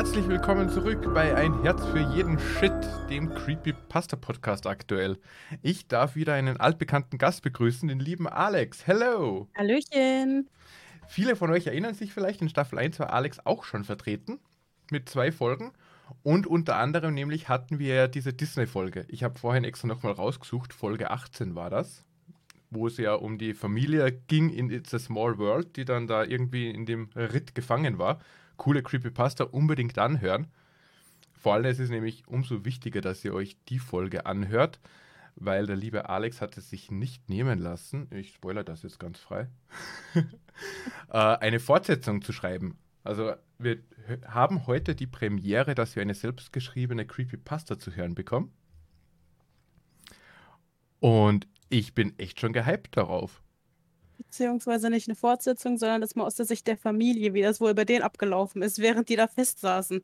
herzlich willkommen zurück bei Ein Herz für jeden Shit, dem Creepypasta Podcast aktuell. Ich darf wieder einen altbekannten Gast begrüßen, den lieben Alex. Hello! Hallöchen! Viele von euch erinnern sich vielleicht, in Staffel 1 war Alex auch schon vertreten mit zwei Folgen. Und unter anderem nämlich hatten wir ja diese Disney-Folge. Ich habe vorhin extra nochmal rausgesucht, Folge 18 war das, wo es ja um die Familie ging in It's a Small World, die dann da irgendwie in dem Ritt gefangen war. Coole Creepypasta, unbedingt anhören. Vor allem ist es nämlich umso wichtiger, dass ihr euch die Folge anhört, weil der liebe Alex hat es sich nicht nehmen lassen, ich spoilere das jetzt ganz frei, äh, eine Fortsetzung zu schreiben. Also wir haben heute die Premiere, dass wir eine selbstgeschriebene Creepypasta zu hören bekommen. Und ich bin echt schon gehypt darauf. Beziehungsweise nicht eine Fortsetzung, sondern das mal aus der Sicht der Familie, wie das wohl bei denen abgelaufen ist, während die da festsaßen.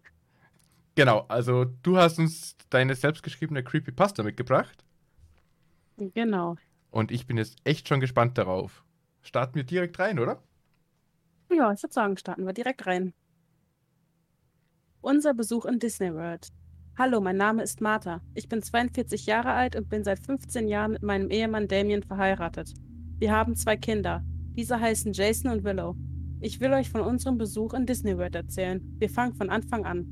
Genau, also du hast uns deine selbstgeschriebene Creepypasta mitgebracht. Genau. Und ich bin jetzt echt schon gespannt darauf. Starten wir direkt rein, oder? Ja, ich würde sagen, starten wir direkt rein. Unser Besuch in Disney World. Hallo, mein Name ist Martha. Ich bin 42 Jahre alt und bin seit 15 Jahren mit meinem Ehemann Damien verheiratet. Wir haben zwei Kinder. Diese heißen Jason und Willow. Ich will euch von unserem Besuch in Disney World erzählen. Wir fangen von Anfang an.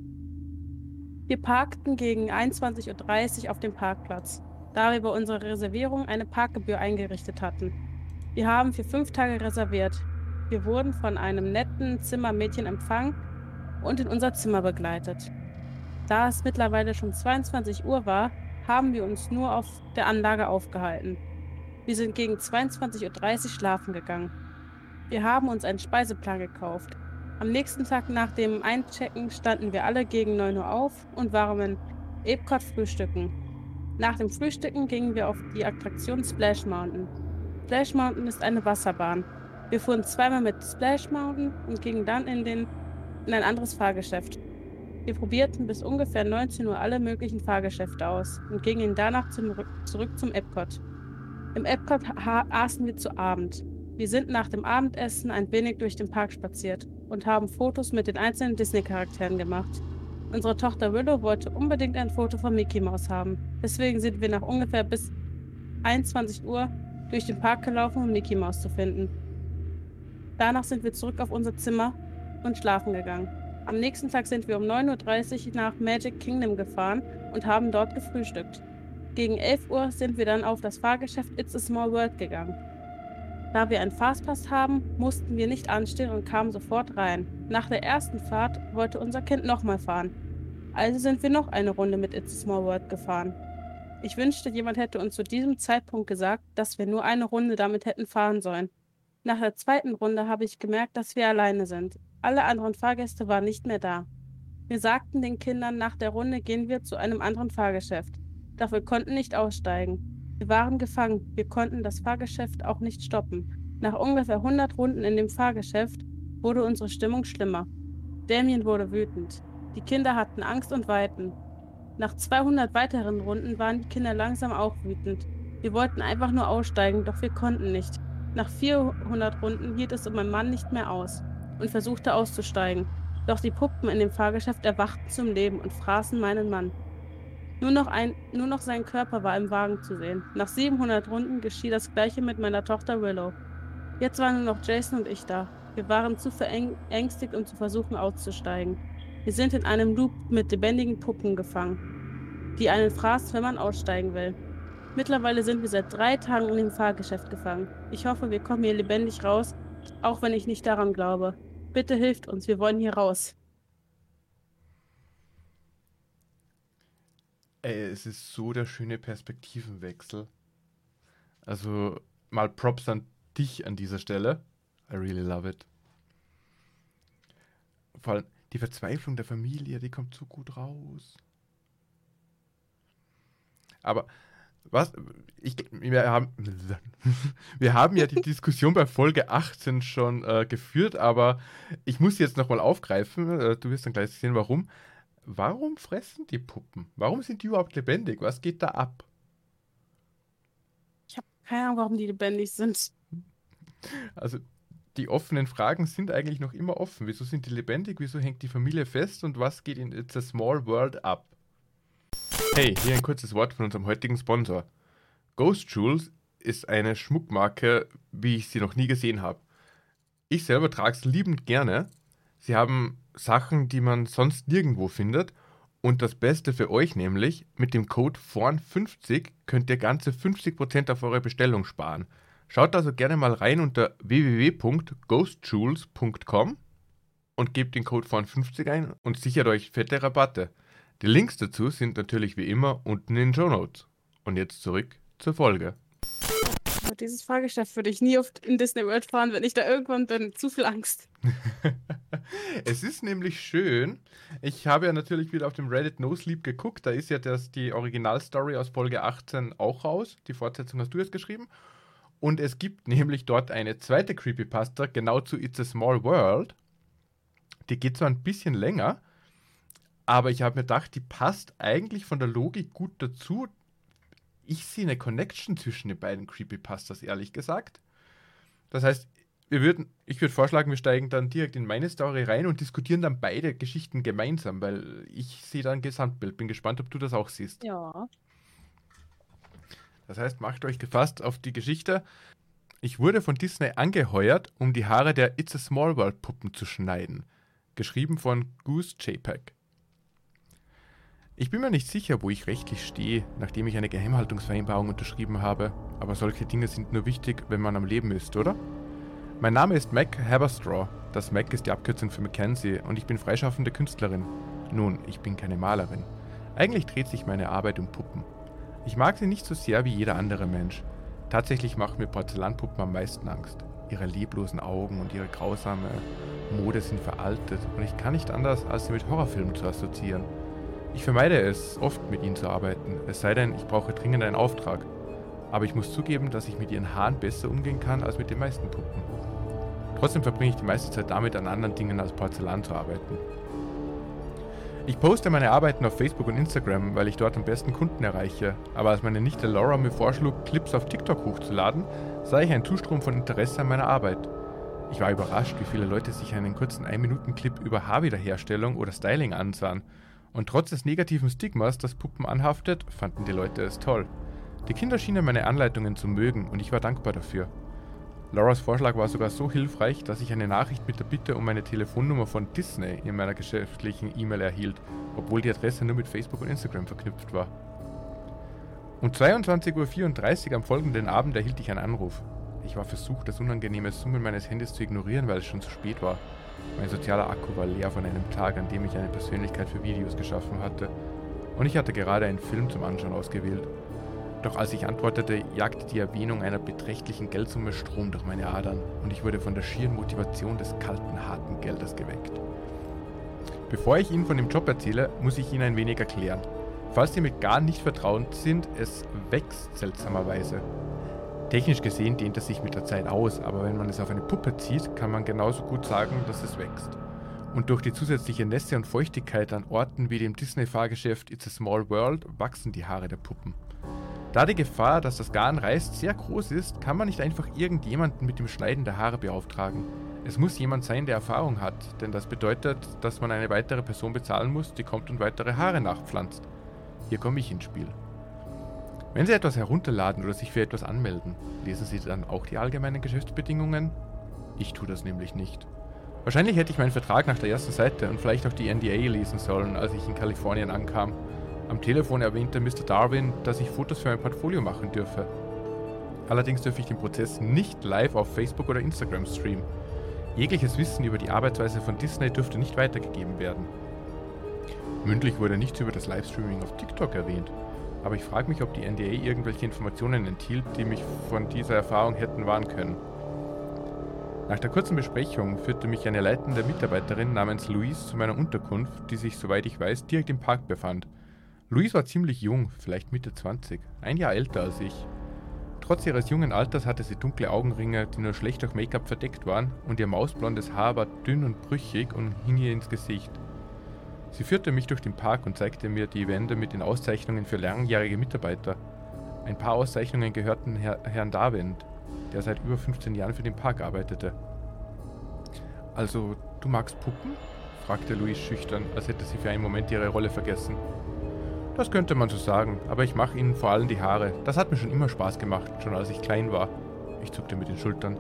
Wir parkten gegen 21.30 Uhr auf dem Parkplatz da wir bei unserer Reservierung eine Parkgebühr eingerichtet hatten. Wir haben für fünf Tage reserviert. Wir wurden von einem netten Zimmermädchen empfangen und in unser Zimmer begleitet. Da es mittlerweile schon 22 Uhr war, haben wir uns nur auf der Anlage aufgehalten. Wir sind gegen 22.30 Uhr schlafen gegangen. Wir haben uns einen Speiseplan gekauft. Am nächsten Tag nach dem Einchecken standen wir alle gegen 9 Uhr auf und waren in Epcot frühstücken. Nach dem Frühstücken gingen wir auf die Attraktion Splash Mountain. Splash Mountain ist eine Wasserbahn. Wir fuhren zweimal mit Splash Mountain und gingen dann in, den, in ein anderes Fahrgeschäft. Wir probierten bis ungefähr 19 Uhr alle möglichen Fahrgeschäfte aus und gingen danach zum, zurück zum Epcot. Im Epcot aßen wir zu Abend. Wir sind nach dem Abendessen ein wenig durch den Park spaziert und haben Fotos mit den einzelnen Disney-Charakteren gemacht. Unsere Tochter Willow wollte unbedingt ein Foto von Mickey Mouse haben. Deswegen sind wir nach ungefähr bis 21 Uhr durch den Park gelaufen, um Mickey Mouse zu finden. Danach sind wir zurück auf unser Zimmer und schlafen gegangen. Am nächsten Tag sind wir um 9.30 Uhr nach Magic Kingdom gefahren und haben dort gefrühstückt. Gegen 11 Uhr sind wir dann auf das Fahrgeschäft It's a Small World gegangen. Da wir einen Fastpass haben, mussten wir nicht anstehen und kamen sofort rein. Nach der ersten Fahrt wollte unser Kind nochmal fahren. Also sind wir noch eine Runde mit It's a Small World gefahren. Ich wünschte, jemand hätte uns zu diesem Zeitpunkt gesagt, dass wir nur eine Runde damit hätten fahren sollen. Nach der zweiten Runde habe ich gemerkt, dass wir alleine sind. Alle anderen Fahrgäste waren nicht mehr da. Wir sagten den Kindern, nach der Runde gehen wir zu einem anderen Fahrgeschäft. Doch wir konnten nicht aussteigen. Wir waren gefangen, wir konnten das Fahrgeschäft auch nicht stoppen. Nach ungefähr 100 Runden in dem Fahrgeschäft wurde unsere Stimmung schlimmer. Damien wurde wütend. Die Kinder hatten Angst und weinten. Nach 200 weiteren Runden waren die Kinder langsam auch wütend. Wir wollten einfach nur aussteigen, doch wir konnten nicht. Nach 400 Runden hielt es um mein Mann nicht mehr aus und versuchte auszusteigen. Doch die Puppen in dem Fahrgeschäft erwachten zum Leben und fraßen meinen Mann. Nur noch, ein, nur noch sein Körper war im Wagen zu sehen. Nach 700 Runden geschah das gleiche mit meiner Tochter Willow. Jetzt waren nur noch Jason und ich da. Wir waren zu verängstigt, um zu versuchen auszusteigen. Wir sind in einem Loop mit lebendigen Puppen gefangen, die einen fraß, wenn man aussteigen will. Mittlerweile sind wir seit drei Tagen in dem Fahrgeschäft gefangen. Ich hoffe, wir kommen hier lebendig raus, auch wenn ich nicht daran glaube. Bitte hilft uns, wir wollen hier raus. Ey, es ist so der schöne Perspektivenwechsel. Also mal Props an dich an dieser Stelle. I really love it. Vor allem, die Verzweiflung der Familie, die kommt so gut raus. Aber was? Ich, wir, haben, wir haben ja die Diskussion bei Folge 18 schon äh, geführt, aber ich muss jetzt nochmal aufgreifen. Äh, du wirst dann gleich sehen, warum. Warum fressen die Puppen? Warum sind die überhaupt lebendig? Was geht da ab? Ich habe keine Ahnung, warum die lebendig sind. Also, die offenen Fragen sind eigentlich noch immer offen. Wieso sind die lebendig? Wieso hängt die Familie fest? Und was geht in It's a Small World ab? Hey, hier ein kurzes Wort von unserem heutigen Sponsor. Ghost Jewels ist eine Schmuckmarke, wie ich sie noch nie gesehen habe. Ich selber trage es liebend gerne. Sie haben Sachen, die man sonst nirgendwo findet. Und das Beste für euch nämlich, mit dem Code FORN50 könnt ihr ganze 50% auf eure Bestellung sparen. Schaut also gerne mal rein unter www.ghostjewels.com und gebt den Code FORN50 ein und sichert euch fette Rabatte. Die Links dazu sind natürlich wie immer unten in den Show Notes. Und jetzt zurück zur Folge. Dieses Fahrgeschäft würde ich nie oft in Disney World fahren, wenn ich da irgendwann bin. Zu viel Angst. es ist nämlich schön. Ich habe ja natürlich wieder auf dem Reddit No Sleep geguckt. Da ist ja das, die Originalstory aus Folge 18 auch raus. Die Fortsetzung hast du jetzt geschrieben. Und es gibt nämlich dort eine zweite Creepypasta, genau zu It's a Small World. Die geht zwar ein bisschen länger, aber ich habe mir gedacht, die passt eigentlich von der Logik gut dazu ich sehe eine Connection zwischen den beiden Creepypastas, ehrlich gesagt. Das heißt, wir würden, ich würde vorschlagen, wir steigen dann direkt in meine Story rein und diskutieren dann beide Geschichten gemeinsam, weil ich sehe da ein Gesamtbild. Bin gespannt, ob du das auch siehst. Ja. Das heißt, macht euch gefasst auf die Geschichte. Ich wurde von Disney angeheuert, um die Haare der It's a Small World Puppen zu schneiden. Geschrieben von Goose JPEG. Ich bin mir nicht sicher, wo ich rechtlich stehe, nachdem ich eine Geheimhaltungsvereinbarung unterschrieben habe, aber solche Dinge sind nur wichtig, wenn man am Leben ist, oder? Mein Name ist Mac Haberstraw. Das Mac ist die Abkürzung für Mackenzie und ich bin freischaffende Künstlerin. Nun, ich bin keine Malerin. Eigentlich dreht sich meine Arbeit um Puppen. Ich mag sie nicht so sehr wie jeder andere Mensch. Tatsächlich machen mir Porzellanpuppen am meisten Angst. Ihre leblosen Augen und ihre grausame Mode sind veraltet und ich kann nicht anders, als sie mit Horrorfilmen zu assoziieren. Ich vermeide es, oft mit ihnen zu arbeiten, es sei denn, ich brauche dringend einen Auftrag. Aber ich muss zugeben, dass ich mit ihren Haaren besser umgehen kann als mit den meisten Puppen. Trotzdem verbringe ich die meiste Zeit damit, an anderen Dingen als Porzellan zu arbeiten. Ich poste meine Arbeiten auf Facebook und Instagram, weil ich dort am besten Kunden erreiche. Aber als meine Nichte Laura mir vorschlug, Clips auf TikTok hochzuladen, sah ich einen Zustrom von Interesse an meiner Arbeit. Ich war überrascht, wie viele Leute sich einen kurzen 1-Minuten-Clip über Haarwiederherstellung oder Styling ansahen und trotz des negativen Stigmas, das Puppen anhaftet, fanden die Leute es toll. Die Kinder schienen meine Anleitungen zu mögen und ich war dankbar dafür. Lauras Vorschlag war sogar so hilfreich, dass ich eine Nachricht mit der Bitte um meine Telefonnummer von Disney in meiner geschäftlichen E-Mail erhielt, obwohl die Adresse nur mit Facebook und Instagram verknüpft war. Um 22.34 Uhr am folgenden Abend erhielt ich einen Anruf. Ich war versucht, das unangenehme Summen meines Handys zu ignorieren, weil es schon zu spät war. Mein sozialer Akku war leer von einem Tag, an dem ich eine Persönlichkeit für Videos geschaffen hatte. Und ich hatte gerade einen Film zum Anschauen ausgewählt. Doch als ich antwortete, jagte die Erwähnung einer beträchtlichen Geldsumme Strom durch meine Adern und ich wurde von der schieren Motivation des kalten, harten Geldes geweckt. Bevor ich Ihnen von dem Job erzähle, muss ich Ihnen ein wenig erklären. Falls Sie mit gar nicht vertraut sind, es wächst seltsamerweise. Technisch gesehen dehnt es sich mit der Zeit aus, aber wenn man es auf eine Puppe zieht, kann man genauso gut sagen, dass es wächst. Und durch die zusätzliche Nässe und Feuchtigkeit an Orten wie dem Disney-Fahrgeschäft It's a Small World wachsen die Haare der Puppen. Da die Gefahr, dass das Garn reißt, sehr groß ist, kann man nicht einfach irgendjemanden mit dem Schneiden der Haare beauftragen. Es muss jemand sein, der Erfahrung hat, denn das bedeutet, dass man eine weitere Person bezahlen muss, die kommt und weitere Haare nachpflanzt. Hier komme ich ins Spiel. Wenn Sie etwas herunterladen oder sich für etwas anmelden, lesen Sie dann auch die allgemeinen Geschäftsbedingungen? Ich tue das nämlich nicht. Wahrscheinlich hätte ich meinen Vertrag nach der ersten Seite und vielleicht auch die NDA lesen sollen, als ich in Kalifornien ankam. Am Telefon erwähnte Mr. Darwin, dass ich Fotos für mein Portfolio machen dürfe. Allerdings dürfe ich den Prozess nicht live auf Facebook oder Instagram streamen. Jegliches Wissen über die Arbeitsweise von Disney dürfte nicht weitergegeben werden. Mündlich wurde nichts über das Livestreaming auf TikTok erwähnt aber ich frage mich, ob die NDA irgendwelche Informationen enthielt, die mich von dieser Erfahrung hätten warnen können. Nach der kurzen Besprechung führte mich eine leitende Mitarbeiterin namens Louise zu meiner Unterkunft, die sich, soweit ich weiß, direkt im Park befand. Louise war ziemlich jung, vielleicht Mitte 20, ein Jahr älter als ich. Trotz ihres jungen Alters hatte sie dunkle Augenringe, die nur schlecht durch Make-up verdeckt waren, und ihr mausblondes Haar war dünn und brüchig und hing ihr ins Gesicht. Sie führte mich durch den Park und zeigte mir die Wände mit den Auszeichnungen für langjährige Mitarbeiter. Ein paar Auszeichnungen gehörten Herr, Herrn Darwin, der seit über 15 Jahren für den Park arbeitete. Also, du magst Puppen? fragte Louise schüchtern, als hätte sie für einen Moment ihre Rolle vergessen. Das könnte man so sagen, aber ich mache ihnen vor allem die Haare. Das hat mir schon immer Spaß gemacht, schon als ich klein war. Ich zuckte mit den Schultern.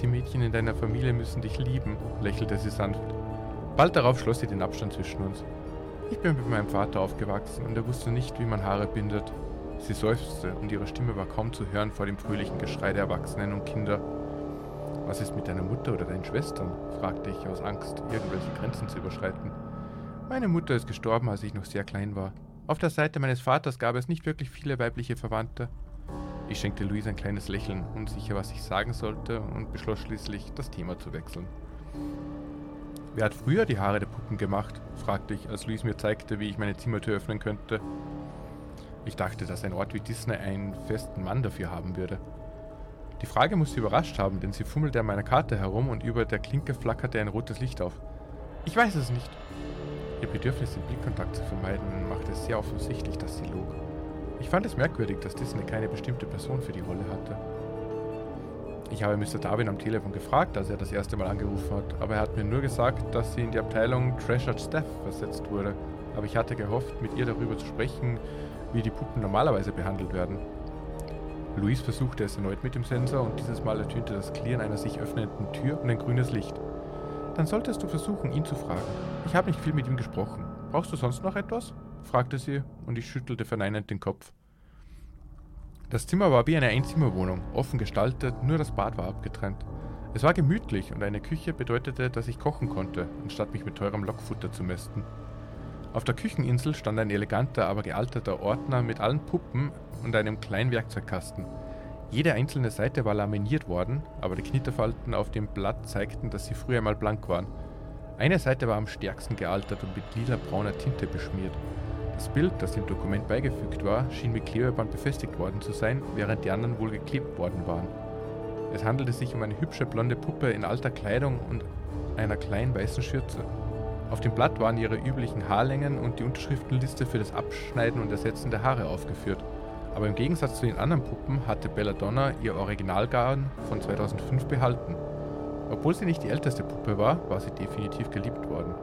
Die Mädchen in deiner Familie müssen dich lieben, lächelte sie sanft. Bald darauf schloss sie den Abstand zwischen uns. Ich bin mit meinem Vater aufgewachsen und er wusste nicht, wie man Haare bindet. Sie seufzte und ihre Stimme war kaum zu hören vor dem fröhlichen Geschrei der Erwachsenen und Kinder. Was ist mit deiner Mutter oder deinen Schwestern? fragte ich aus Angst, irgendwelche Grenzen zu überschreiten. Meine Mutter ist gestorben, als ich noch sehr klein war. Auf der Seite meines Vaters gab es nicht wirklich viele weibliche Verwandte. Ich schenkte Louise ein kleines Lächeln, unsicher, was ich sagen sollte, und beschloss schließlich, das Thema zu wechseln. Wer hat früher die Haare der Puppen gemacht? fragte ich, als Louise mir zeigte, wie ich meine Zimmertür öffnen könnte. Ich dachte, dass ein Ort wie Disney einen festen Mann dafür haben würde. Die Frage muss sie überrascht haben, denn sie fummelte an meiner Karte herum und über der Klinke flackerte ein rotes Licht auf. Ich weiß es nicht. Ihr Bedürfnis, den Blickkontakt zu vermeiden, machte es sehr offensichtlich, dass sie log. Ich fand es merkwürdig, dass Disney keine bestimmte Person für die Rolle hatte. Ich habe Mr. Darwin am Telefon gefragt, als er das erste Mal angerufen hat, aber er hat mir nur gesagt, dass sie in die Abteilung Treasured Staff versetzt wurde. Aber ich hatte gehofft, mit ihr darüber zu sprechen, wie die Puppen normalerweise behandelt werden. Luis versuchte es erneut mit dem Sensor und dieses Mal ertönte das Klirren einer sich öffnenden Tür und ein grünes Licht. Dann solltest du versuchen, ihn zu fragen. Ich habe nicht viel mit ihm gesprochen. Brauchst du sonst noch etwas? fragte sie und ich schüttelte verneinend den Kopf. Das Zimmer war wie eine Einzimmerwohnung, offen gestaltet, nur das Bad war abgetrennt. Es war gemütlich und eine Küche bedeutete, dass ich kochen konnte, anstatt mich mit teurem Lockfutter zu mästen. Auf der Kücheninsel stand ein eleganter, aber gealterter Ordner mit allen Puppen und einem kleinen Werkzeugkasten. Jede einzelne Seite war laminiert worden, aber die Knitterfalten auf dem Blatt zeigten, dass sie früher einmal blank waren. Eine Seite war am stärksten gealtert und mit lila-brauner Tinte beschmiert. Das Bild, das dem Dokument beigefügt war, schien mit Klebeband befestigt worden zu sein, während die anderen wohl geklebt worden waren. Es handelte sich um eine hübsche blonde Puppe in alter Kleidung und einer kleinen weißen Schürze. Auf dem Blatt waren ihre üblichen Haarlängen und die Unterschriftenliste für das Abschneiden und Ersetzen der Haare aufgeführt. Aber im Gegensatz zu den anderen Puppen hatte Belladonna ihr Originalgarn von 2005 behalten. Obwohl sie nicht die älteste Puppe war, war sie definitiv geliebt worden.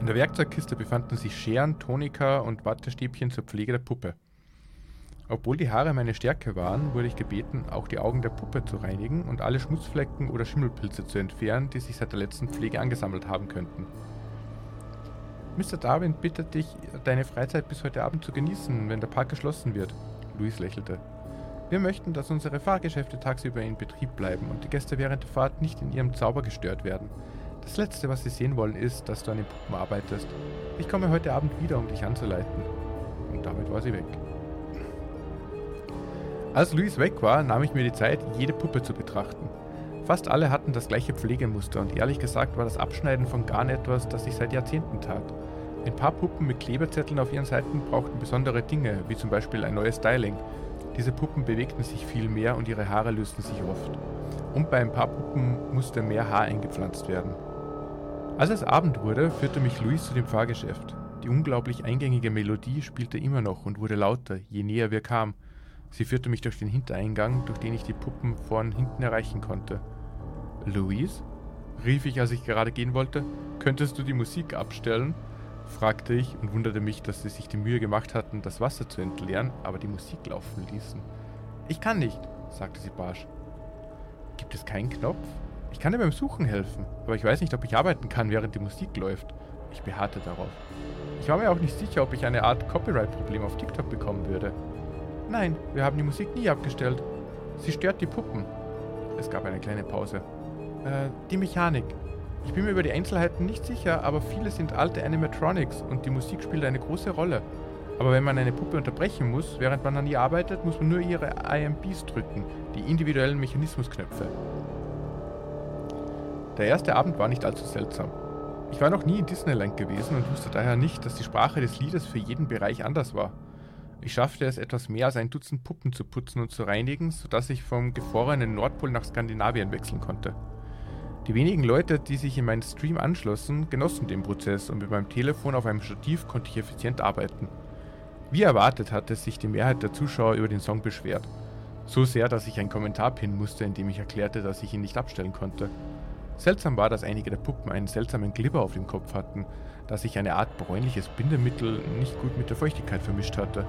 In der Werkzeugkiste befanden sich Scheren, Tonika und Wattestäbchen zur Pflege der Puppe. Obwohl die Haare meine Stärke waren, wurde ich gebeten, auch die Augen der Puppe zu reinigen und alle Schmutzflecken oder Schimmelpilze zu entfernen, die sich seit der letzten Pflege angesammelt haben könnten. Mr. Darwin bittet dich, deine Freizeit bis heute Abend zu genießen, wenn der Park geschlossen wird. Louis lächelte. Wir möchten, dass unsere Fahrgeschäfte tagsüber in Betrieb bleiben und die Gäste während der Fahrt nicht in ihrem Zauber gestört werden. Das Letzte, was sie sehen wollen, ist, dass du an den Puppen arbeitest. Ich komme heute Abend wieder, um dich anzuleiten. Und damit war sie weg. Als Luis weg war, nahm ich mir die Zeit, jede Puppe zu betrachten. Fast alle hatten das gleiche Pflegemuster und ehrlich gesagt war das Abschneiden von Garn etwas, das ich seit Jahrzehnten tat. Ein paar Puppen mit Kleberzetteln auf ihren Seiten brauchten besondere Dinge, wie zum Beispiel ein neues Styling. Diese Puppen bewegten sich viel mehr und ihre Haare lösten sich oft. Und bei ein paar Puppen musste mehr Haar eingepflanzt werden. Als es Abend wurde, führte mich Luis zu dem Fahrgeschäft. Die unglaublich eingängige Melodie spielte immer noch und wurde lauter, je näher wir kamen. Sie führte mich durch den Hintereingang, durch den ich die Puppen vorn hinten erreichen konnte. Louise? rief ich, als ich gerade gehen wollte. Könntest du die Musik abstellen? fragte ich und wunderte mich, dass sie sich die Mühe gemacht hatten, das Wasser zu entleeren, aber die Musik laufen ließen. Ich kann nicht, sagte sie barsch. Gibt es keinen Knopf? Ich kann dir beim Suchen helfen, aber ich weiß nicht, ob ich arbeiten kann, während die Musik läuft. Ich beharrte darauf. Ich war mir auch nicht sicher, ob ich eine Art Copyright-Problem auf TikTok bekommen würde. Nein, wir haben die Musik nie abgestellt. Sie stört die Puppen. Es gab eine kleine Pause. Äh, die Mechanik. Ich bin mir über die Einzelheiten nicht sicher, aber viele sind alte Animatronics und die Musik spielt eine große Rolle. Aber wenn man eine Puppe unterbrechen muss, während man an ihr arbeitet, muss man nur ihre IMBs drücken, die individuellen Mechanismusknöpfe. Der erste Abend war nicht allzu seltsam. Ich war noch nie in Disneyland gewesen und wusste daher nicht, dass die Sprache des Liedes für jeden Bereich anders war. Ich schaffte es, etwas mehr als ein Dutzend Puppen zu putzen und zu reinigen, sodass ich vom gefrorenen Nordpol nach Skandinavien wechseln konnte. Die wenigen Leute, die sich in meinen Stream anschlossen, genossen den Prozess und mit meinem Telefon auf einem Stativ konnte ich effizient arbeiten. Wie erwartet hatte sich die Mehrheit der Zuschauer über den Song beschwert. So sehr, dass ich einen Kommentar pinnen musste, in dem ich erklärte, dass ich ihn nicht abstellen konnte. Seltsam war, dass einige der Puppen einen seltsamen Glibber auf dem Kopf hatten, da sich eine Art bräunliches Bindemittel nicht gut mit der Feuchtigkeit vermischt hatte.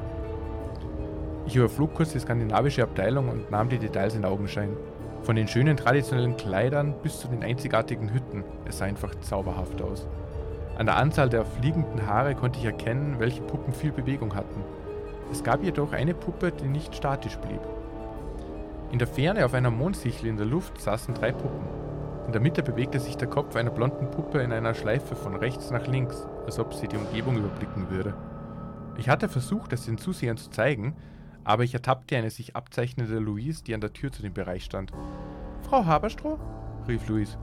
Ich überflog kurz die skandinavische Abteilung und nahm die Details in Augenschein. Von den schönen traditionellen Kleidern bis zu den einzigartigen Hütten. Es sah einfach zauberhaft aus. An der Anzahl der fliegenden Haare konnte ich erkennen, welche Puppen viel Bewegung hatten. Es gab jedoch eine Puppe, die nicht statisch blieb. In der Ferne auf einer Mondsichel in der Luft saßen drei Puppen. In der Mitte bewegte sich der Kopf einer blonden Puppe in einer Schleife von rechts nach links, als ob sie die Umgebung überblicken würde. Ich hatte versucht, es den Zusehern zu zeigen, aber ich ertappte eine sich abzeichnende Louise, die an der Tür zu dem Bereich stand. Frau Haberstroh? rief Louise.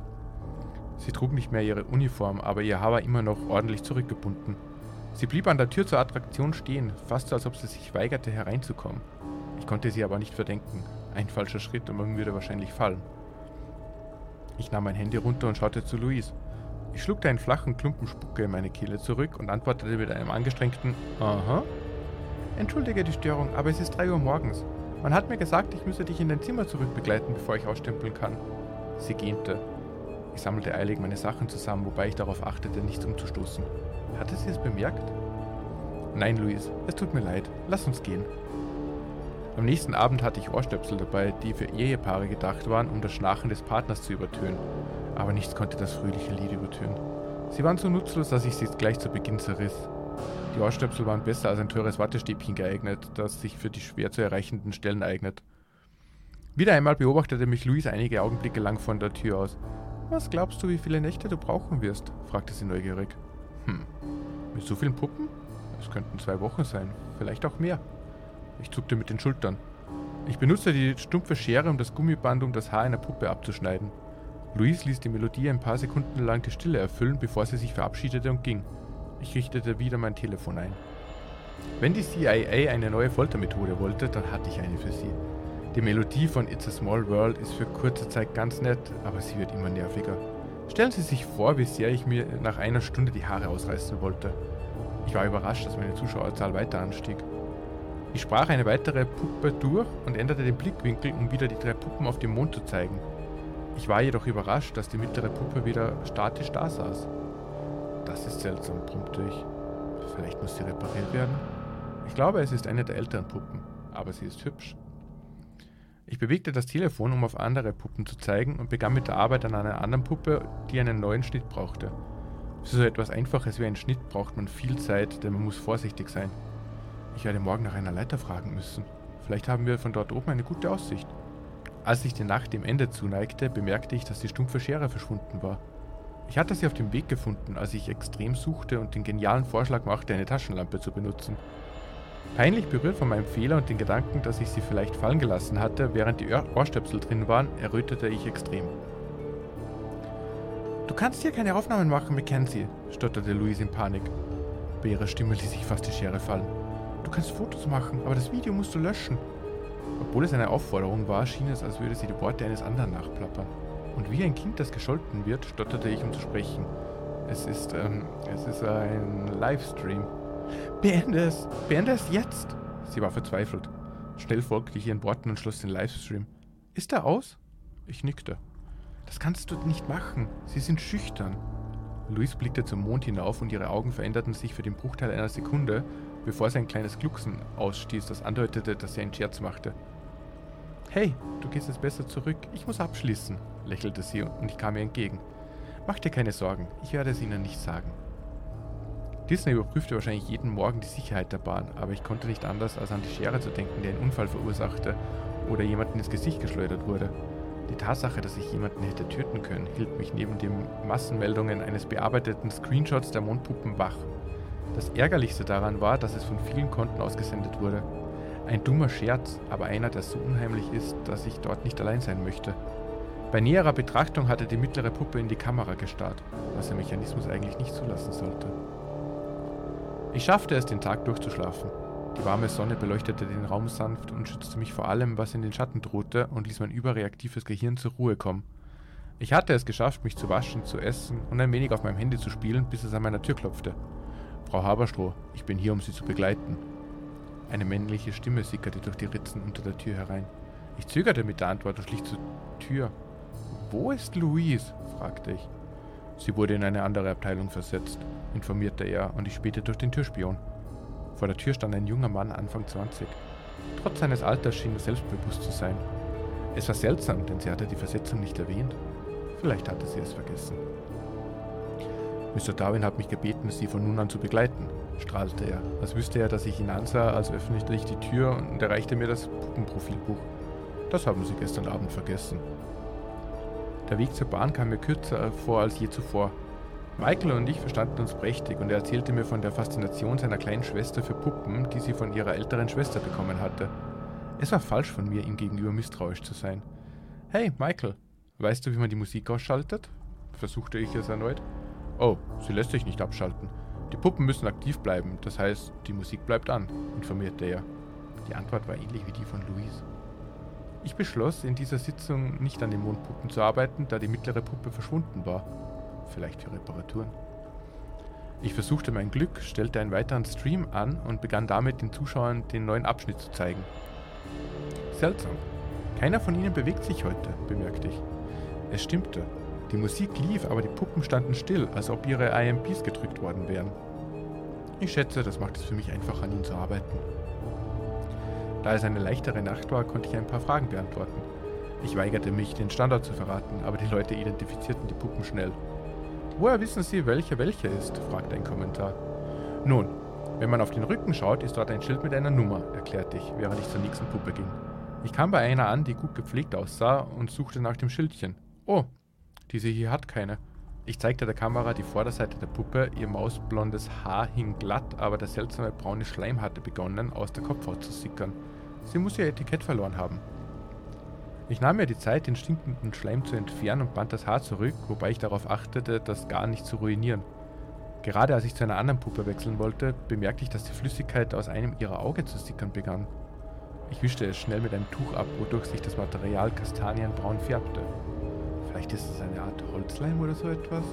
Sie trug nicht mehr ihre Uniform, aber ihr Haar war immer noch ordentlich zurückgebunden. Sie blieb an der Tür zur Attraktion stehen, fast so, als ob sie sich weigerte, hereinzukommen. Ich konnte sie aber nicht verdenken. Ein falscher Schritt und man würde wahrscheinlich fallen. Ich nahm mein Handy runter und schaute zu Louise. Ich schluckte einen flachen Klumpen Spucke in meine Kehle zurück und antwortete mit einem angestrengten Aha. Entschuldige die Störung, aber es ist 3 Uhr morgens. Man hat mir gesagt, ich müsse dich in dein Zimmer zurückbegleiten, bevor ich ausstempeln kann. Sie gähnte. Ich sammelte eilig meine Sachen zusammen, wobei ich darauf achtete, nichts umzustoßen. Hatte sie es bemerkt? Nein, Louise, es tut mir leid. Lass uns gehen. Am nächsten Abend hatte ich Ohrstöpsel dabei, die für Ehepaare gedacht waren, um das Schnarchen des Partners zu übertönen. Aber nichts konnte das fröhliche Lied übertönen. Sie waren so nutzlos, dass ich sie gleich zu Beginn zerriss. Die Ohrstöpsel waren besser als ein teures Wattestäbchen geeignet, das sich für die schwer zu erreichenden Stellen eignet. Wieder einmal beobachtete mich Luis einige Augenblicke lang von der Tür aus. Was glaubst du, wie viele Nächte du brauchen wirst? fragte sie neugierig. Hm, mit so vielen Puppen? Es könnten zwei Wochen sein, vielleicht auch mehr. Ich zuckte mit den Schultern. Ich benutzte die stumpfe Schere, um das Gummiband um das Haar einer Puppe abzuschneiden. Louise ließ die Melodie ein paar Sekunden lang die Stille erfüllen, bevor sie sich verabschiedete und ging. Ich richtete wieder mein Telefon ein. Wenn die CIA eine neue Foltermethode wollte, dann hatte ich eine für sie. Die Melodie von It's a Small World ist für kurze Zeit ganz nett, aber sie wird immer nerviger. Stellen Sie sich vor, wie sehr ich mir nach einer Stunde die Haare ausreißen wollte. Ich war überrascht, dass meine Zuschauerzahl weiter anstieg. Ich sprach eine weitere Puppe durch und änderte den Blickwinkel, um wieder die drei Puppen auf dem Mond zu zeigen. Ich war jedoch überrascht, dass die mittlere Puppe wieder statisch da saß. Das ist seltsam, brummte ich. Vielleicht muss sie repariert werden? Ich glaube, es ist eine der älteren Puppen, aber sie ist hübsch. Ich bewegte das Telefon, um auf andere Puppen zu zeigen und begann mit der Arbeit an einer anderen Puppe, die einen neuen Schnitt brauchte. Für so etwas Einfaches wie ein Schnitt braucht man viel Zeit, denn man muss vorsichtig sein. Ich werde morgen nach einer Leiter fragen müssen. Vielleicht haben wir von dort oben eine gute Aussicht. Als sich die Nacht dem Ende zuneigte, bemerkte ich, dass die stumpfe Schere verschwunden war. Ich hatte sie auf dem Weg gefunden, als ich extrem suchte und den genialen Vorschlag machte, eine Taschenlampe zu benutzen. Peinlich berührt von meinem Fehler und den Gedanken, dass ich sie vielleicht fallen gelassen hatte, während die Ohrstöpsel drin waren, errötete ich extrem. Du kannst hier keine Aufnahmen machen, Mackenzie, stotterte Louise in Panik. Bei ihrer Stimme ließ sich fast die Schere fallen. Du kannst Fotos machen, aber das Video musst du löschen. Obwohl es eine Aufforderung war, schien es, als würde sie die Worte eines anderen nachplappern. Und wie ein Kind, das gescholten wird, stotterte ich, um zu sprechen. Es ist, ähm, es ist ein Livestream. Beende es! Beende es jetzt! Sie war verzweifelt. Schnell folgte ich ihren Worten und schloss den Livestream. Ist er aus? Ich nickte. Das kannst du nicht machen. Sie sind schüchtern. Louise blickte zum Mond hinauf und ihre Augen veränderten sich für den Bruchteil einer Sekunde, bevor sie ein kleines Glucksen ausstieß, das andeutete, dass sie einen Scherz machte. Hey, du gehst jetzt besser zurück, ich muss abschließen, lächelte sie und ich kam ihr entgegen. Mach dir keine Sorgen, ich werde es ihnen nicht sagen. Disney überprüfte wahrscheinlich jeden Morgen die Sicherheit der Bahn, aber ich konnte nicht anders, als an die Schere zu denken, die einen Unfall verursachte oder jemanden ins Gesicht geschleudert wurde. Die Tatsache, dass ich jemanden hätte töten können, hielt mich neben den Massenmeldungen eines bearbeiteten Screenshots der Mondpuppen wach. Das Ärgerlichste daran war, dass es von vielen Konten ausgesendet wurde. Ein dummer Scherz, aber einer, der so unheimlich ist, dass ich dort nicht allein sein möchte. Bei näherer Betrachtung hatte die mittlere Puppe in die Kamera gestarrt, was der Mechanismus eigentlich nicht zulassen sollte. Ich schaffte es, den Tag durchzuschlafen. Die warme Sonne beleuchtete den Raum sanft und schützte mich vor allem, was in den Schatten drohte, und ließ mein überreaktives Gehirn zur Ruhe kommen. Ich hatte es geschafft, mich zu waschen, zu essen und ein wenig auf meinem Handy zu spielen, bis es an meiner Tür klopfte. Frau Haberstroh, ich bin hier, um Sie zu begleiten. Eine männliche Stimme sickerte durch die Ritzen unter der Tür herein. Ich zögerte mit der Antwort und schlich zur Tür. Wo ist Louise? fragte ich. Sie wurde in eine andere Abteilung versetzt, informierte er und ich spähte durch den Türspion. Vor der Tür stand ein junger Mann Anfang 20. Trotz seines Alters schien er selbstbewusst zu sein. Es war seltsam, denn sie hatte die Versetzung nicht erwähnt. Vielleicht hatte sie es vergessen. Mr. Darwin hat mich gebeten, Sie von nun an zu begleiten, strahlte er, als wüsste er, dass ich ihn ansah, als öffnete ich die Tür und erreichte mir das Puppenprofilbuch. Das haben Sie gestern Abend vergessen. Der Weg zur Bahn kam mir kürzer vor als je zuvor. Michael und ich verstanden uns prächtig und er erzählte mir von der Faszination seiner kleinen Schwester für Puppen, die sie von ihrer älteren Schwester bekommen hatte. Es war falsch von mir, ihm gegenüber misstrauisch zu sein. Hey, Michael, weißt du, wie man die Musik ausschaltet? versuchte ich es erneut. Oh, sie lässt sich nicht abschalten. Die Puppen müssen aktiv bleiben, das heißt, die Musik bleibt an, informierte er. Die Antwort war ähnlich wie die von Louise. Ich beschloss, in dieser Sitzung nicht an den Mondpuppen zu arbeiten, da die mittlere Puppe verschwunden war. Vielleicht für Reparaturen. Ich versuchte mein Glück, stellte einen weiteren Stream an und begann damit, den Zuschauern den neuen Abschnitt zu zeigen. Seltsam. Keiner von ihnen bewegt sich heute, bemerkte ich. Es stimmte. Die Musik lief, aber die Puppen standen still, als ob ihre IMPs gedrückt worden wären. Ich schätze, das macht es für mich einfach, an ihnen zu arbeiten. Da es eine leichtere Nacht war, konnte ich ein paar Fragen beantworten. Ich weigerte mich, den Standort zu verraten, aber die Leute identifizierten die Puppen schnell. Woher wissen Sie, welche welche ist? fragte ein Kommentar. Nun, wenn man auf den Rücken schaut, ist dort ein Schild mit einer Nummer, erklärte ich, während ich zur nächsten Puppe ging. Ich kam bei einer an, die gut gepflegt aussah und suchte nach dem Schildchen. Oh, diese hier hat keine. Ich zeigte der Kamera die Vorderseite der Puppe, ihr mausblondes Haar hing glatt, aber der seltsame braune Schleim hatte begonnen, aus der Kopfhaut zu sickern. Sie muss ihr Etikett verloren haben. Ich nahm mir die Zeit, den stinkenden Schleim zu entfernen und band das Haar zurück, wobei ich darauf achtete, das gar nicht zu ruinieren. Gerade als ich zu einer anderen Puppe wechseln wollte, bemerkte ich, dass die Flüssigkeit aus einem ihrer Auge zu sickern begann. Ich wischte es schnell mit einem Tuch ab, wodurch sich das Material kastanienbraun färbte. Vielleicht ist es eine Art Holzleim oder so etwas?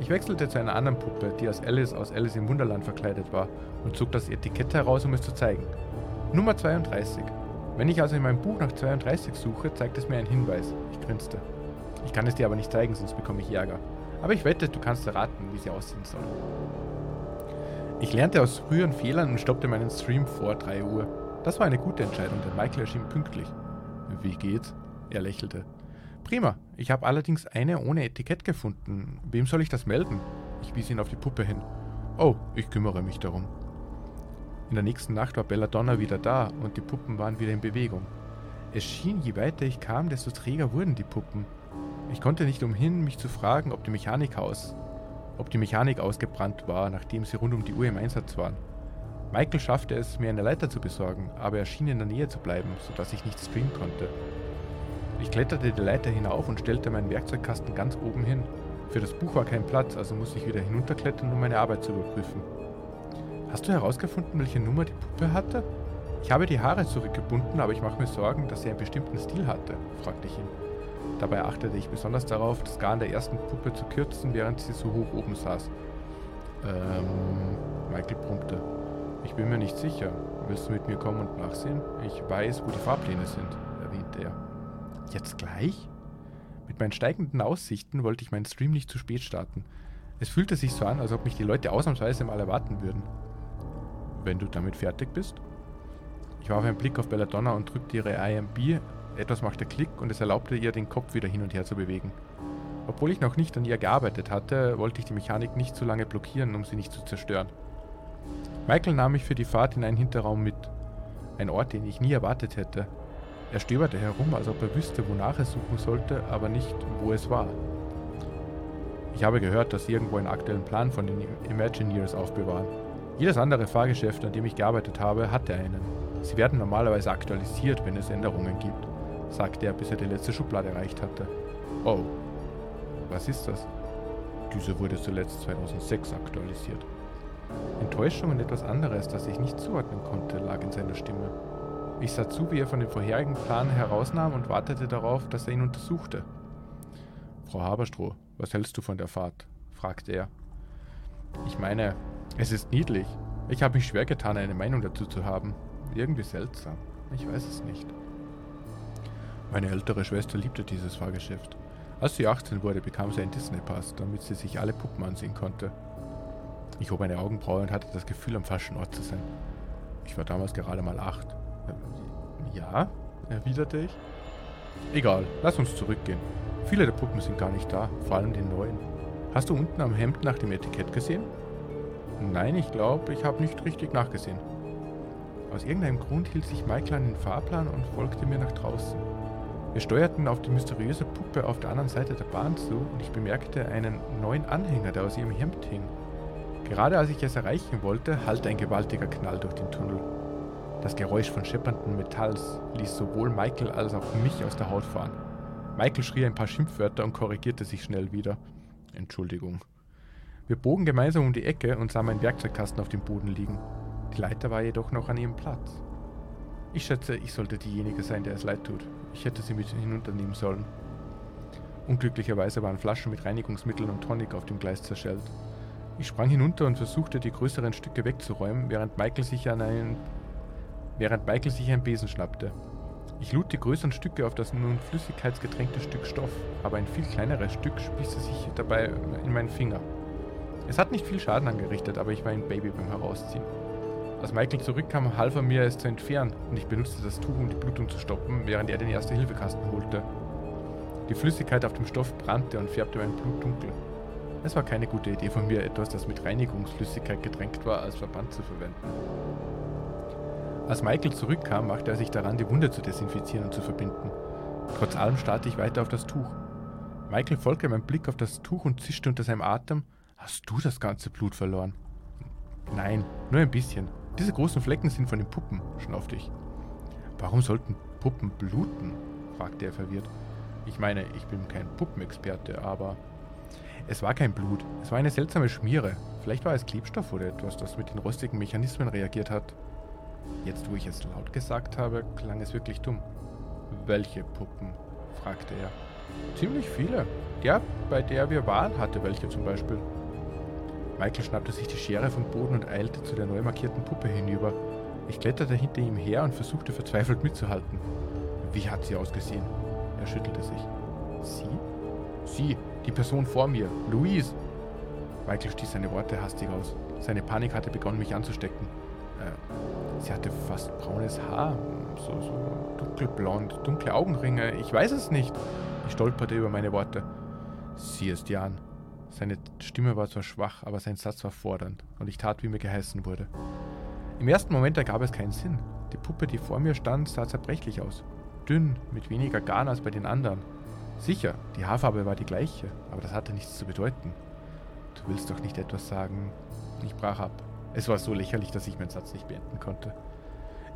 Ich wechselte zu einer anderen Puppe, die als Alice aus Alice im Wunderland verkleidet war, und zog das Etikett heraus, um es zu zeigen. Nummer 32. Wenn ich also in meinem Buch nach 32 suche, zeigt es mir einen Hinweis. Ich grinste. Ich kann es dir aber nicht zeigen, sonst bekomme ich Ärger. Aber ich wette, du kannst erraten, wie sie aussehen soll. Ich lernte aus früheren Fehlern und stoppte meinen Stream vor 3 Uhr. Das war eine gute Entscheidung, denn Michael erschien pünktlich. Wie geht's? Er lächelte. Prima. Ich habe allerdings eine ohne Etikett gefunden. Wem soll ich das melden? Ich wies ihn auf die Puppe hin. Oh, ich kümmere mich darum. In der nächsten Nacht war Belladonna wieder da und die Puppen waren wieder in Bewegung. Es schien, je weiter ich kam, desto träger wurden die Puppen. Ich konnte nicht umhin, mich zu fragen, ob die Mechanik aus, ob die Mechanik ausgebrannt war, nachdem sie rund um die Uhr im Einsatz waren. Michael schaffte es, mir eine Leiter zu besorgen, aber er schien in der Nähe zu bleiben, sodass ich nicht streamen konnte. Ich kletterte die Leiter hinauf und stellte meinen Werkzeugkasten ganz oben hin. Für das Buch war kein Platz, also musste ich wieder hinunterklettern, um meine Arbeit zu überprüfen. Hast du herausgefunden, welche Nummer die Puppe hatte? Ich habe die Haare zurückgebunden, aber ich mache mir Sorgen, dass sie einen bestimmten Stil hatte, fragte ich ihn. Dabei achtete ich besonders darauf, das Garn der ersten Puppe zu kürzen, während sie so hoch oben saß. Ähm, Michael brummte. Ich bin mir nicht sicher. Willst du mit mir kommen und nachsehen? Ich weiß, wo die Fahrpläne sind, erwähnte er. Jetzt gleich? Mit meinen steigenden Aussichten wollte ich meinen Stream nicht zu spät starten. Es fühlte sich so an, als ob mich die Leute ausnahmsweise mal erwarten würden. Wenn du damit fertig bist? Ich warf einen Blick auf Belladonna und drückte ihre IMB. Etwas machte Klick und es erlaubte ihr, den Kopf wieder hin und her zu bewegen. Obwohl ich noch nicht an ihr gearbeitet hatte, wollte ich die Mechanik nicht zu lange blockieren, um sie nicht zu zerstören. Michael nahm mich für die Fahrt in einen Hinterraum mit. Ein Ort, den ich nie erwartet hätte. Er stöberte herum, als ob er wüsste, wonach er suchen sollte, aber nicht, wo es war. Ich habe gehört, dass Sie irgendwo einen aktuellen Plan von den Imagineers aufbewahren. Jedes andere Fahrgeschäft, an dem ich gearbeitet habe, hatte einen. Sie werden normalerweise aktualisiert, wenn es Änderungen gibt, sagte er, bis er die letzte Schublade erreicht hatte. Oh, was ist das? Diese wurde zuletzt 2006 aktualisiert. Enttäuschung und etwas anderes, das ich nicht zuordnen konnte, lag in seiner Stimme. Ich sah zu, wie er von dem vorherigen Plan herausnahm und wartete darauf, dass er ihn untersuchte. Frau Haberstroh, was hältst du von der Fahrt? fragte er. Ich meine, es ist niedlich. Ich habe mich schwer getan, eine Meinung dazu zu haben. Irgendwie seltsam. Ich weiß es nicht. Meine ältere Schwester liebte dieses Fahrgeschäft. Als sie 18 wurde, bekam sie einen Disney-Pass, damit sie sich alle Puppen ansehen konnte. Ich hob eine Augenbraue und hatte das Gefühl, am falschen Ort zu sein. Ich war damals gerade mal acht. Äh, ja, erwiderte ich. Egal, lass uns zurückgehen. Viele der Puppen sind gar nicht da, vor allem die neuen. Hast du unten am Hemd nach dem Etikett gesehen? Nein, ich glaube, ich habe nicht richtig nachgesehen. Aus irgendeinem Grund hielt sich Michael an den Fahrplan und folgte mir nach draußen. Wir steuerten auf die mysteriöse Puppe auf der anderen Seite der Bahn zu und ich bemerkte einen neuen Anhänger, der aus ihrem Hemd hing. Gerade als ich es erreichen wollte, hallte ein gewaltiger Knall durch den Tunnel. Das Geräusch von scheppernden Metalls ließ sowohl Michael als auch mich aus der Haut fahren. Michael schrie ein paar Schimpfwörter und korrigierte sich schnell wieder. Entschuldigung. Wir bogen gemeinsam um die Ecke und sahen meinen Werkzeugkasten auf dem Boden liegen. Die Leiter war jedoch noch an ihrem Platz. Ich schätze, ich sollte diejenige sein, der es leid tut. Ich hätte sie mit hinunternehmen sollen. Unglücklicherweise waren Flaschen mit Reinigungsmitteln und Tonic auf dem Gleis zerschellt. Ich sprang hinunter und versuchte, die größeren Stücke wegzuräumen, während Michael sich an einen während Michael sich einen Besen schnappte. Ich lud die größeren Stücke auf das nun flüssigkeitsgetränkte Stück Stoff, aber ein viel kleineres Stück spießte sich dabei in meinen Finger. Es hat nicht viel Schaden angerichtet, aber ich war ein Baby beim Herausziehen. Als Michael zurückkam, half er mir, es zu entfernen, und ich benutzte das Tuch, um die Blutung zu stoppen, während er den Erste-Hilfe-Kasten holte. Die Flüssigkeit auf dem Stoff brannte und färbte mein Blut dunkel. Es war keine gute Idee von mir, etwas, das mit Reinigungsflüssigkeit getränkt war, als Verband zu verwenden. Als Michael zurückkam, machte er sich daran, die Wunde zu desinfizieren und zu verbinden. Trotz allem starrte ich weiter auf das Tuch. Michael folgte meinem Blick auf das Tuch und zischte unter seinem Atem. Hast du das ganze Blut verloren? Nein, nur ein bisschen. Diese großen Flecken sind von den Puppen, schnaufte ich. Warum sollten Puppen bluten? fragte er verwirrt. Ich meine, ich bin kein Puppenexperte, aber es war kein Blut. Es war eine seltsame Schmiere. Vielleicht war es Klebstoff oder etwas, das mit den rostigen Mechanismen reagiert hat. Jetzt, wo ich es laut gesagt habe, klang es wirklich dumm. Welche Puppen? fragte er. Ziemlich viele. Der, bei der wir waren, hatte welche zum Beispiel. Michael schnappte sich die Schere vom Boden und eilte zu der neu markierten Puppe hinüber. Ich kletterte hinter ihm her und versuchte verzweifelt mitzuhalten. Wie hat sie ausgesehen? Er schüttelte sich. Sie? Sie, die Person vor mir, Louise. Michael stieß seine Worte hastig aus. Seine Panik hatte begonnen, mich anzustecken. Äh, sie hatte fast braunes Haar, so, so dunkelblond, dunkle Augenringe. Ich weiß es nicht. Ich stolperte über meine Worte. Sie ist Jan. Seine Stimme war zwar schwach, aber sein Satz war fordernd, und ich tat, wie mir geheißen wurde. Im ersten Moment ergab es keinen Sinn. Die Puppe, die vor mir stand, sah zerbrechlich aus. Dünn, mit weniger Garn als bei den anderen. Sicher, die Haarfarbe war die gleiche, aber das hatte nichts zu bedeuten. Du willst doch nicht etwas sagen. Ich brach ab. Es war so lächerlich, dass ich meinen Satz nicht beenden konnte.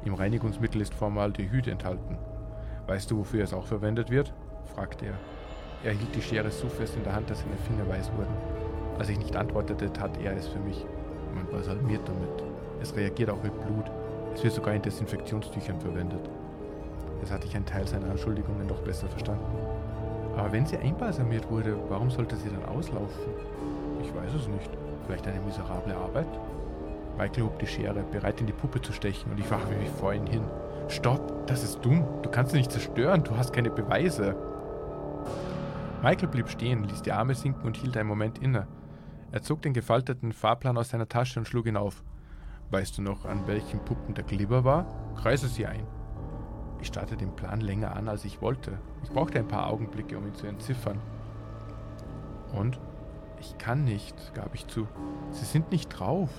Im Reinigungsmittel ist Formaldehyd enthalten. Weißt du, wofür es auch verwendet wird? fragte er. Er hielt die Schere so fest in der Hand, dass seine Finger weiß wurden. Als ich nicht antwortete, tat er es für mich. Man balsamiert damit. Es reagiert auch mit Blut. Es wird sogar in Desinfektionstüchern verwendet. Jetzt hatte ich einen Teil seiner Anschuldigungen noch besser verstanden. Aber wenn sie einbalsamiert wurde, warum sollte sie dann auslaufen? Ich weiß es nicht. Vielleicht eine miserable Arbeit? Michael hob die Schere, bereit in die Puppe zu stechen, und ich warf mich vor ihn hin. Stopp, das ist dumm. Du kannst sie nicht zerstören, du hast keine Beweise. Michael blieb stehen, ließ die Arme sinken und hielt einen Moment inne. Er zog den gefalteten Fahrplan aus seiner Tasche und schlug ihn auf. Weißt du noch, an welchen Puppen der Glibber war? Kreise sie ein. Ich starrte den Plan länger an, als ich wollte. Ich brauchte ein paar Augenblicke, um ihn zu entziffern. Und? Ich kann nicht, gab ich zu. Sie sind nicht drauf.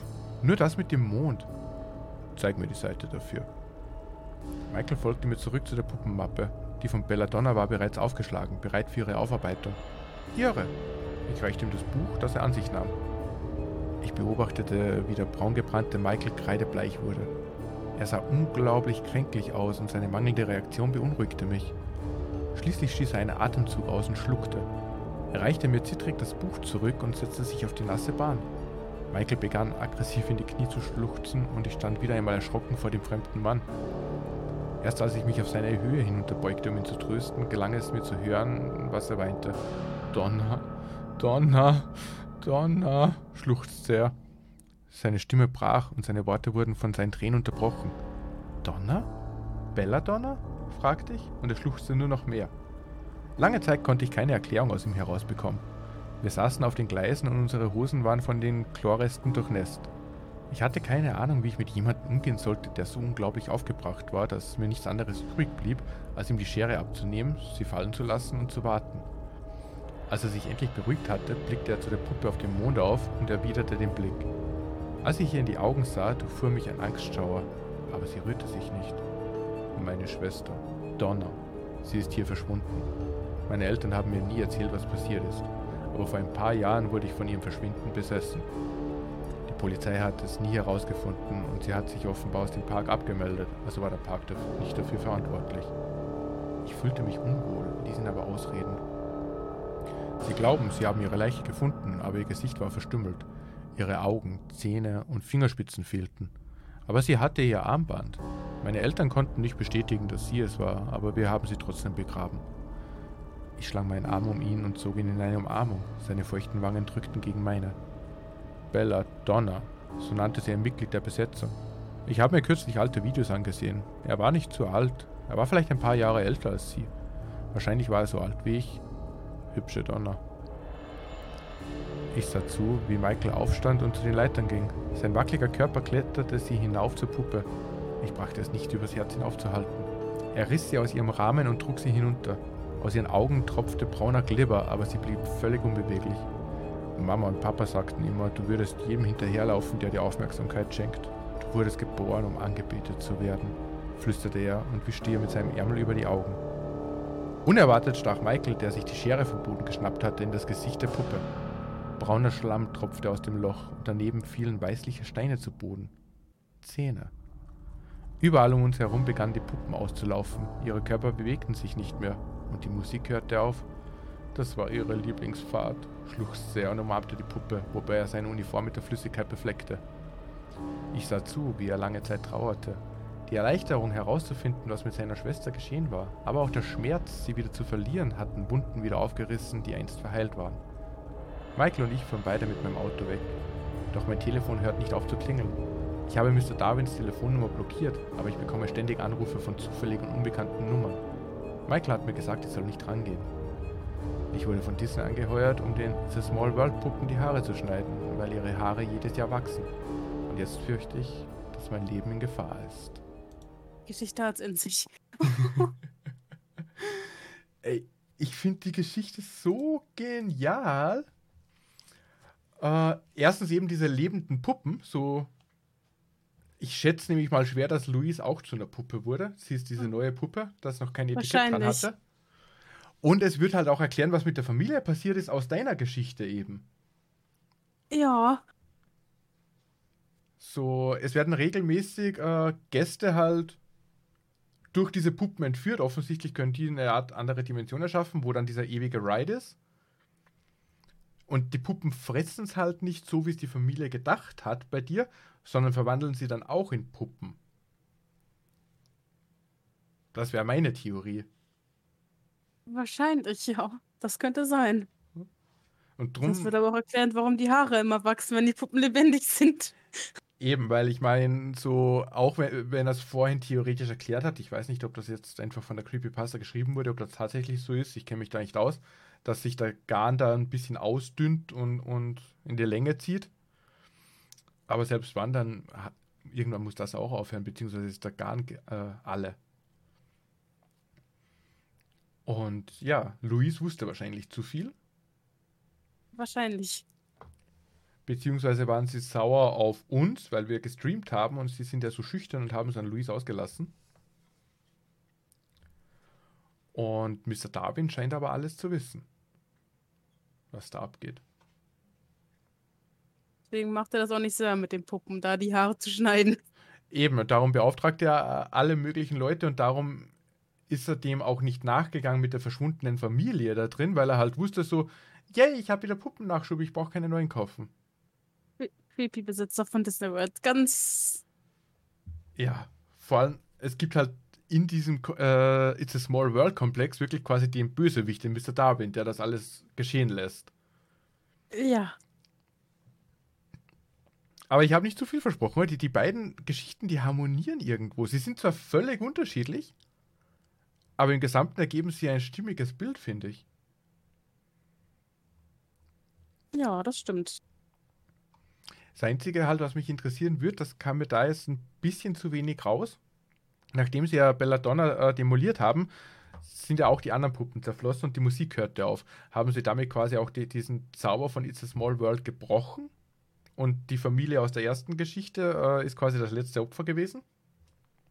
Nur das mit dem Mond. Zeig mir die Seite dafür. Michael folgte mir zurück zu der Puppenmappe. Die von Belladonna war bereits aufgeschlagen, bereit für ihre Aufarbeitung. Ihre! Ich reichte ihm das Buch, das er an sich nahm. Ich beobachtete, wie der braungebrannte Michael kreidebleich wurde. Er sah unglaublich kränklich aus und seine mangelnde Reaktion beunruhigte mich. Schließlich stieß er einen Atemzug aus und schluckte. Er reichte mir zittrig das Buch zurück und setzte sich auf die nasse Bahn. Michael begann aggressiv in die Knie zu schluchzen und ich stand wieder einmal erschrocken vor dem fremden Mann. Erst als ich mich auf seine Höhe hinunterbeugte, um ihn zu trösten, gelang es mir zu hören, was er weinte. Donner, Donner, Donner, schluchzte er. Seine Stimme brach und seine Worte wurden von seinen Tränen unterbrochen. Donner? Belladonna? fragte ich und er schluchzte nur noch mehr. Lange Zeit konnte ich keine Erklärung aus ihm herausbekommen. Wir saßen auf den Gleisen und unsere Hosen waren von den Chlorresten durchnässt. Ich hatte keine Ahnung, wie ich mit jemandem umgehen sollte, der so unglaublich aufgebracht war, dass mir nichts anderes übrig blieb, als ihm die Schere abzunehmen, sie fallen zu lassen und zu warten. Als er sich endlich beruhigt hatte, blickte er zu der Puppe auf dem Mond auf und erwiderte den Blick. Als ich ihr in die Augen sah, durchfuhr mich ein Angstschauer, aber sie rührte sich nicht. Meine Schwester, Donna, sie ist hier verschwunden. Meine Eltern haben mir nie erzählt, was passiert ist, aber vor ein paar Jahren wurde ich von ihrem Verschwinden besessen. Die Polizei hat es nie herausgefunden und sie hat sich offenbar aus dem Park abgemeldet, also war der Park nicht dafür verantwortlich. Ich fühlte mich unwohl, ließ ihn aber ausreden. Sie glauben, sie haben ihre Leiche gefunden, aber ihr Gesicht war verstümmelt. Ihre Augen, Zähne und Fingerspitzen fehlten. Aber sie hatte ihr Armband. Meine Eltern konnten nicht bestätigen, dass sie es war, aber wir haben sie trotzdem begraben. Ich schlang meinen Arm um ihn und zog ihn in eine Umarmung. Seine feuchten Wangen drückten gegen meine. Bella Donna, so nannte sie ein Mitglied der Besetzung. Ich habe mir kürzlich alte Videos angesehen. Er war nicht zu alt. Er war vielleicht ein paar Jahre älter als sie. Wahrscheinlich war er so alt wie ich hübsche Donner. Ich sah zu, wie Michael aufstand und zu den Leitern ging. Sein wackeliger Körper kletterte sie hinauf zur Puppe. Ich brachte es nicht übers Herz hinaufzuhalten. Er riss sie aus ihrem Rahmen und trug sie hinunter. Aus ihren Augen tropfte brauner Glibber, aber sie blieb völlig unbeweglich. Mama und Papa sagten immer, du würdest jedem hinterherlaufen, der dir Aufmerksamkeit schenkt. Du wurdest geboren, um angebetet zu werden, flüsterte er und wischte ihr mit seinem Ärmel über die Augen. Unerwartet stach Michael, der sich die Schere vom Boden geschnappt hatte, in das Gesicht der Puppe. Brauner Schlamm tropfte aus dem Loch und daneben fielen weißliche Steine zu Boden. Zähne. Überall um uns herum begannen die Puppen auszulaufen. Ihre Körper bewegten sich nicht mehr und die Musik hörte auf. Das war ihre Lieblingsfahrt, schluchzte er und umarmte die Puppe, wobei er seine Uniform mit der Flüssigkeit befleckte. Ich sah zu, wie er lange Zeit trauerte, die Erleichterung herauszufinden, was mit seiner Schwester geschehen war, aber auch der Schmerz, sie wieder zu verlieren, hatten Wunden wieder aufgerissen, die einst verheilt waren. Michael und ich fuhren beide mit meinem Auto weg. Doch mein Telefon hört nicht auf zu klingeln. Ich habe Mr. Darwins Telefonnummer blockiert, aber ich bekomme ständig Anrufe von zufälligen und unbekannten Nummern. Michael hat mir gesagt, ich soll nicht rangehen. Ich wurde von Disney angeheuert, um den The Small World Puppen die Haare zu schneiden, weil ihre Haare jedes Jahr wachsen. Und jetzt fürchte ich, dass mein Leben in Gefahr ist. Geschichte hat's in sich. Ey, ich finde die Geschichte so genial. Äh, erstens eben diese lebenden Puppen, so. Ich schätze nämlich mal schwer, dass Louise auch zu einer Puppe wurde. Sie ist diese neue Puppe, das noch kein Etikett dran hatte. Und es wird halt auch erklären, was mit der Familie passiert ist aus deiner Geschichte eben. Ja. So, es werden regelmäßig äh, Gäste halt durch diese Puppen entführt. Offensichtlich können die eine Art andere Dimension erschaffen, wo dann dieser ewige Ride ist. Und die Puppen fressen es halt nicht so, wie es die Familie gedacht hat bei dir, sondern verwandeln sie dann auch in Puppen. Das wäre meine Theorie. Wahrscheinlich, ja. Das könnte sein. Und drum, das wird aber auch erklären, warum die Haare immer wachsen, wenn die Puppen lebendig sind. Eben, weil ich meine, so, auch wenn, wenn er es vorhin theoretisch erklärt hat, ich weiß nicht, ob das jetzt einfach von der Creepypasta geschrieben wurde, ob das tatsächlich so ist, ich kenne mich da nicht aus, dass sich der Garn da ein bisschen ausdünnt und, und in die Länge zieht. Aber selbst wann, dann irgendwann muss das auch aufhören, beziehungsweise ist der Garn äh, alle. Und ja, Luis wusste wahrscheinlich zu viel. Wahrscheinlich. Beziehungsweise waren sie sauer auf uns, weil wir gestreamt haben und sie sind ja so schüchtern und haben es an Luis ausgelassen. Und Mr. Darwin scheint aber alles zu wissen, was da abgeht. Deswegen macht er das auch nicht selber mit den Puppen, da die Haare zu schneiden. Eben, und darum beauftragt er alle möglichen Leute und darum ist er dem auch nicht nachgegangen mit der verschwundenen Familie da drin, weil er halt wusste so, yay, ich habe wieder Puppennachschub, ich brauche keine neuen kaufen. Creepy-Besitzer von Disney World. Ganz. Ja, vor allem, es gibt halt in diesem äh, It's a Small World Komplex wirklich quasi den Bösewicht, den Mr. Darwin, der das alles geschehen lässt. Ja. Aber ich habe nicht zu viel versprochen. Die, die beiden Geschichten, die harmonieren irgendwo. Sie sind zwar völlig unterschiedlich, aber im Gesamten ergeben sie ein stimmiges Bild, finde ich. Ja, das stimmt. Das Einzige halt, was mich interessieren wird, das kam mir da jetzt ein bisschen zu wenig raus. Nachdem sie ja Belladonna äh, demoliert haben, sind ja auch die anderen Puppen zerflossen und die Musik hörte auf. Haben sie damit quasi auch die, diesen Zauber von It's a Small World gebrochen? Und die Familie aus der ersten Geschichte äh, ist quasi das letzte Opfer gewesen?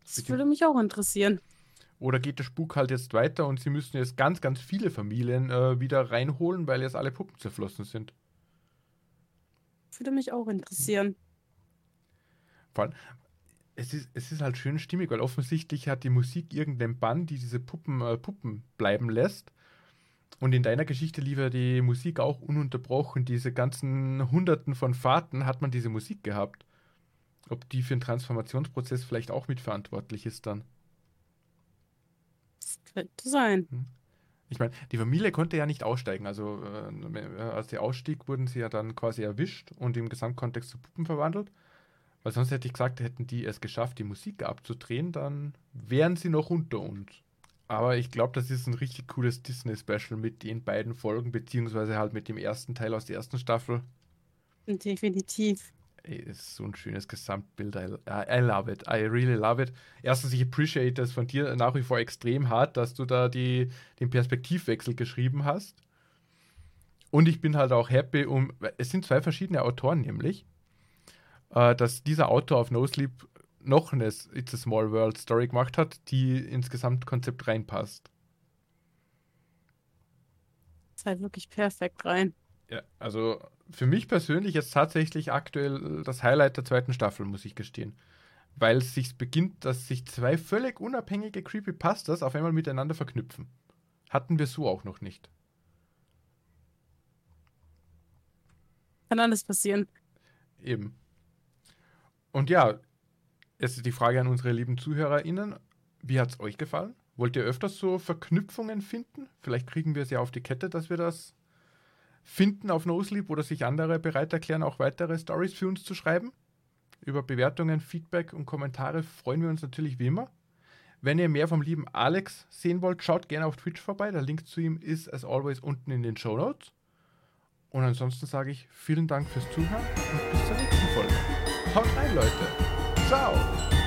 Das würde mich auch interessieren. Oder geht der Spuk halt jetzt weiter und sie müssen jetzt ganz, ganz viele Familien äh, wieder reinholen, weil jetzt alle Puppen zerflossen sind? Würde mich auch interessieren. Vor allem, es ist, es ist halt schön stimmig, weil offensichtlich hat die Musik irgendeinen Bann, die diese Puppen, äh, Puppen bleiben lässt. Und in deiner Geschichte lief ja die Musik auch ununterbrochen. Diese ganzen Hunderten von Fahrten hat man diese Musik gehabt. Ob die für den Transformationsprozess vielleicht auch mitverantwortlich ist dann. Könnte sein. Hm. Ich meine, die Familie konnte ja nicht aussteigen. Also äh, als sie ausstieg, wurden sie ja dann quasi erwischt und im Gesamtkontext zu Puppen verwandelt. Weil sonst hätte ich gesagt, hätten die es geschafft, die Musik abzudrehen, dann wären sie noch unter uns. Aber ich glaube, das ist ein richtig cooles Disney-Special mit den beiden Folgen, beziehungsweise halt mit dem ersten Teil aus der ersten Staffel. Definitiv. Ey, ist so ein schönes Gesamtbild. I, I love it. I really love it. Erstens, ich appreciate das von dir nach wie vor extrem hart, dass du da die, den Perspektivwechsel geschrieben hast. Und ich bin halt auch happy um. Es sind zwei verschiedene Autoren, nämlich, äh, dass dieser Autor auf No Sleep noch eine It's a Small World Story gemacht hat, die ins Gesamtkonzept reinpasst. Das ist halt wirklich perfekt rein. Ja, also für mich persönlich ist tatsächlich aktuell das Highlight der zweiten Staffel, muss ich gestehen. Weil es sich beginnt, dass sich zwei völlig unabhängige Creepypastas auf einmal miteinander verknüpfen. Hatten wir so auch noch nicht. Kann alles passieren. Eben. Und ja, jetzt ist die Frage an unsere lieben ZuhörerInnen. Wie hat es euch gefallen? Wollt ihr öfters so Verknüpfungen finden? Vielleicht kriegen wir es ja auf die Kette, dass wir das finden auf NoSleep oder sich andere bereit erklären, auch weitere Stories für uns zu schreiben. Über Bewertungen, Feedback und Kommentare freuen wir uns natürlich wie immer. Wenn ihr mehr vom lieben Alex sehen wollt, schaut gerne auf Twitch vorbei. Der Link zu ihm ist as always unten in den Show Notes. Und ansonsten sage ich vielen Dank fürs Zuhören und bis zur nächsten Folge. Haut rein, Leute. Ciao.